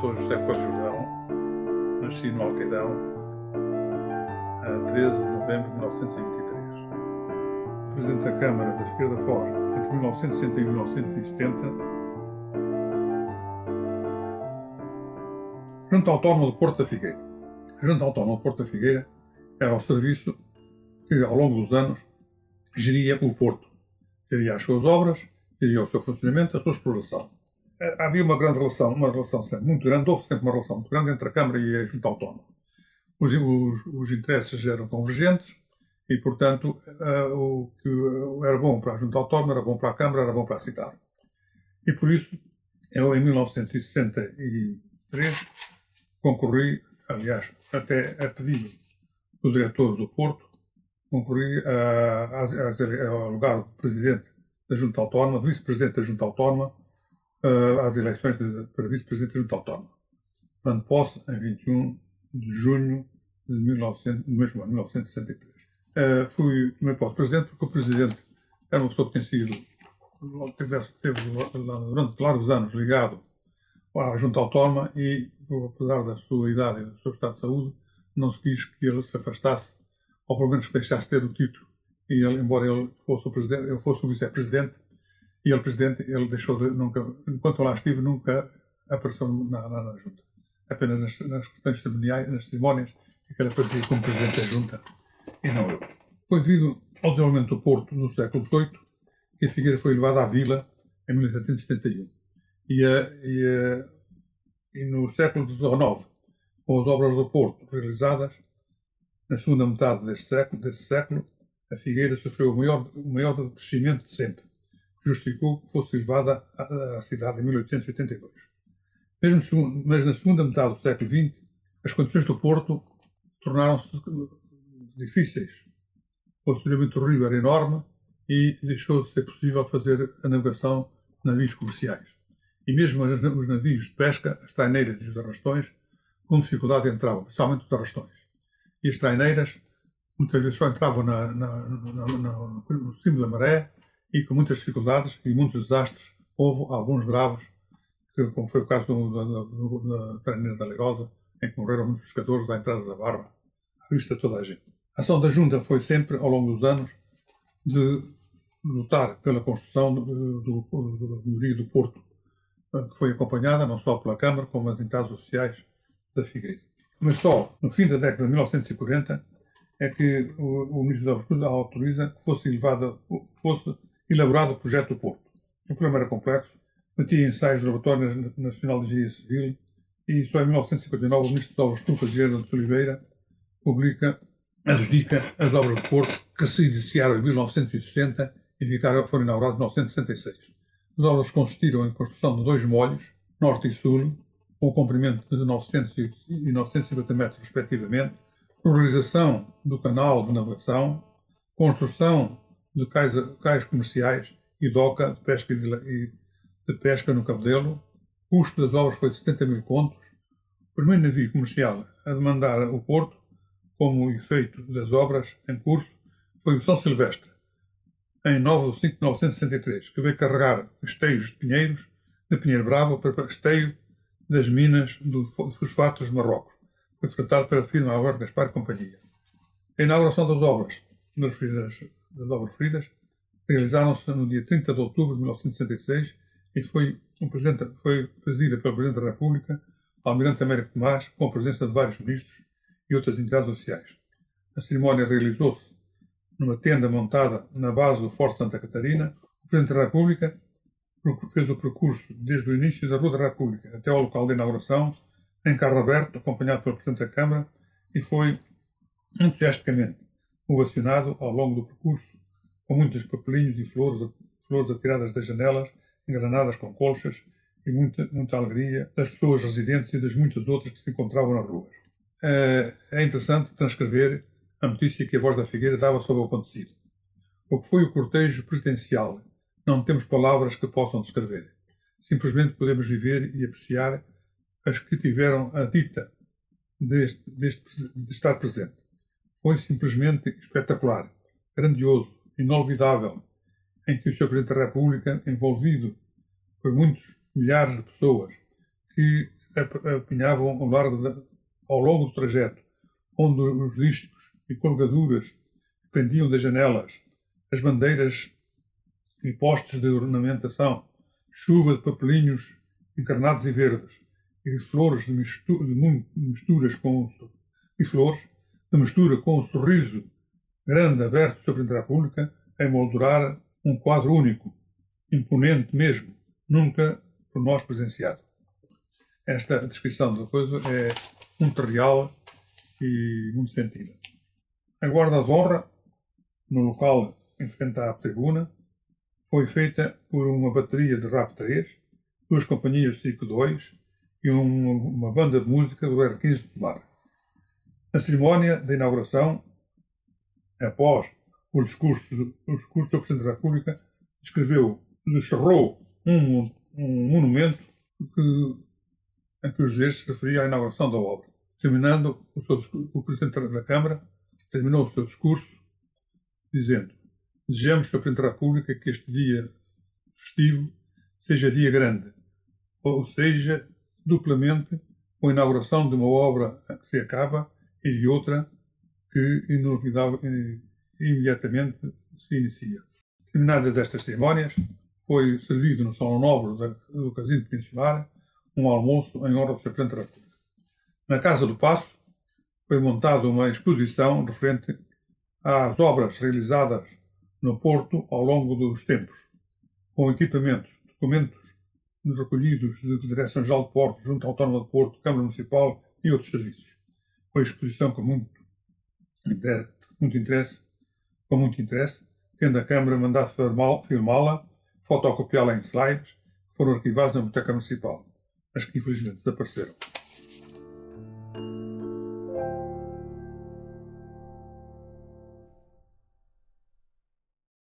sou José Coelho Jordão, nasci no Alqueidão a 13 de novembro de 1923. Presidente da Câmara da Figueira da Foz entre 1961 e 1970. Junta Autónoma do Porto da Figueira. A Junta Autónoma do Porto da Figueira era o serviço que, ao longo dos anos, geria o Porto. Geria as suas obras, geria o seu funcionamento, a sua exploração. Eh, havia uma grande relação, uma relação sempre muito grande, houve sempre uma relação muito grande entre a Câmara e a Junta Autónoma. Os, os, os interesses eram convergentes e, portanto, uh, o que era bom para a Junta Autónoma era bom para a Câmara, era bom para a cidade. E por isso, eu em 1963 concorri, aliás, até a pedido do diretor do Porto, concorri a, a, a, ao lugar de presidente da Junta Autónoma, de vice-presidente da Junta Autónoma, uh, às eleições de, para vice-presidente Junta Autónoma. Dando posse em 21 de junho de 1900, do mesmo ano, 1963. Uh, fui também posse presidente porque o presidente era uma pessoa que tem sido, teve durante largos anos ligado à Junta Autónoma e, apesar da sua idade e do seu estado de saúde, não se quis que ele se afastasse, ou pelo menos que deixasse ter o título. E ele, embora ele fosse o presidente, eu fosse o vice-presidente, e ele, presidente, ele deixou de, nunca, enquanto lá estive, nunca apareceu na, na, na junta. Apenas nas, nas questões cerimoniais, nas cerimónias, que ele aparecia como presidente da junta, e não eu. Foi devido ao desenvolvimento do Porto no século XVIII que a Figueira foi levada à vila em 1771. E, e, e no século XIX, com as obras do Porto realizadas, na segunda metade deste século, deste século a Figueira sofreu o maior, o maior crescimento de sempre justificou que fosse levada à cidade em 1882. Mesmo, mas na segunda metade do século XX, as condições do Porto tornaram-se difíceis. O funcionamento do rio era enorme e deixou de ser possível fazer a navegação de navios comerciais. E mesmo os navios de pesca, as traineiras e os arrastões, com dificuldade entravam, especialmente os arrastões. E as traineiras muitas vezes só entravam na, na, na, no cimo da maré e com muitas dificuldades e muitos desastres. Houve alguns graves, como foi o caso da, Treineira da Leirosa, em que morreram muitos pescadores à entrada da Barra, à vista de toda a gente. A ação da Junta foi sempre, ao longo dos anos, de lutar pela construção do, melhoria do Porto, que foi acompanhada não só pela Câmara, como as entidades oficiais da Figueira. Mas só no fim da década de 1940 é que o, o Ministro da Agricultura autoriza que fosse elevada, fosse elaborado o projeto do Porto. O programa era complexo, metia ensaios do Laboratório Nacional de Engenharia Civil e só em 1959 o Ministro das Obras Públicas, Gerardo de Oliveira, publica, adjudica as obras do Porto que se iniciaram em 1960 e ficaram, foram inauguradas em 1966. As obras consistiram em construção de dois molhos, norte e sul, com comprimento de 900 e 950 metros, respectivamente, realização do canal de navegação, construção de cais, cais comerciais e doca de pesca, de, de pesca no Cabedelo. O custo das obras foi de 70 mil contos. O primeiro navio comercial a demandar o porto, como efeito das obras em curso, foi o São Silvestre, em 9 de 5 de 1963, que veio carregar esteios de pinheiros de Pinheiro Bravo para esteio das minas do fosfatos de Marrocos. Foi tratado pela firma Álvaro Gaspar Companhia. A inauguração das obras nas das obras referidas realizaram-se no dia 30 de outubro de 1966 e foi, um foi presidida pelo Presidente da República, Almirante Américo Tomás, com a presença de vários ministros e outras entidades oficiais. A cerimónia realizou-se numa tenda montada na base do Forte Santa Catarina. O Presidente da República fez o percurso desde o início da Rua da República até ao local de inauguração, em carro aberto, acompanhado pelo Presidente da Câmara, e foi entusiasticamente ovacionado ao longo do percurso, com muitos papelinhos e flores, flores atiradas das janelas, engranadas com colchas, e muita, muita alegria das pessoas residentes e das muitas outras que se encontravam nas ruas. É, é interessante transcrever a notícia que a Voz da Figueira dava sobre o acontecido. O que foi o cortejo presidencial? Não temos palavras que possam descrever. Simplesmente podemos viver e apreciar as que tiveram a dita deste, deste, de estar presente foi simplesmente espetacular, grandioso, inolvidável, em que o Sr. Presidente da República, envolvido por muitos milhares de pessoas que apinhavam ao, longo do trajeto, onde os discos e colgaduras pendiam das janelas, as bandeiras e postes de ornamentação, chuva de papelinhos encarnados e verdes, e flores de, de misturas com e flores de mistura com um sorriso grande aberto sobre a entrada pública emoldurar um quadro único, imponente mesmo, nunca por nós presenciado. Esta descrição da coisa é muito real e muito sentida. A guarda de honra, no local em frente à tribuna, foi feita por uma bateria de RAP 3, duas companhias de 2 e uma, uma, banda de música do R15 de Mar. Na cerimónia da inauguração, após o discurso, o discurso do Presidente da República, escreveu, cerrou um, um monumento que, em que os dias se referia à inauguração da obra. Terminando o, seu, o Presidente da Câmara terminou o seu discurso dizendo Desejamos, Sr. Presidente da República, que este dia festivo seja dia grande, ou seja, duplamente com a inauguração de uma obra que se acaba e de outra que imediatamente se inicia. Terminadas estas cerimónias, foi servido no Salão Nobre do Casino Peninsular um almoço em honra do Sr. Presidente da República. Na Casa do Passo foi montada uma exposição referente às obras realizadas no Porto ao longo dos tempos, com equipamentos, documentos recolhidos da Direção-Geral de Porto, Junta Autónoma de Porto, Câmara Municipal e outros serviços. Foi exposição com muito muito interesse, com muito interesse, tendo a Câmara mandado filmá-la, fotocopiá-la em slides, que foram arquivados na Biblioteca Municipal, mas que infelizmente desapareceram.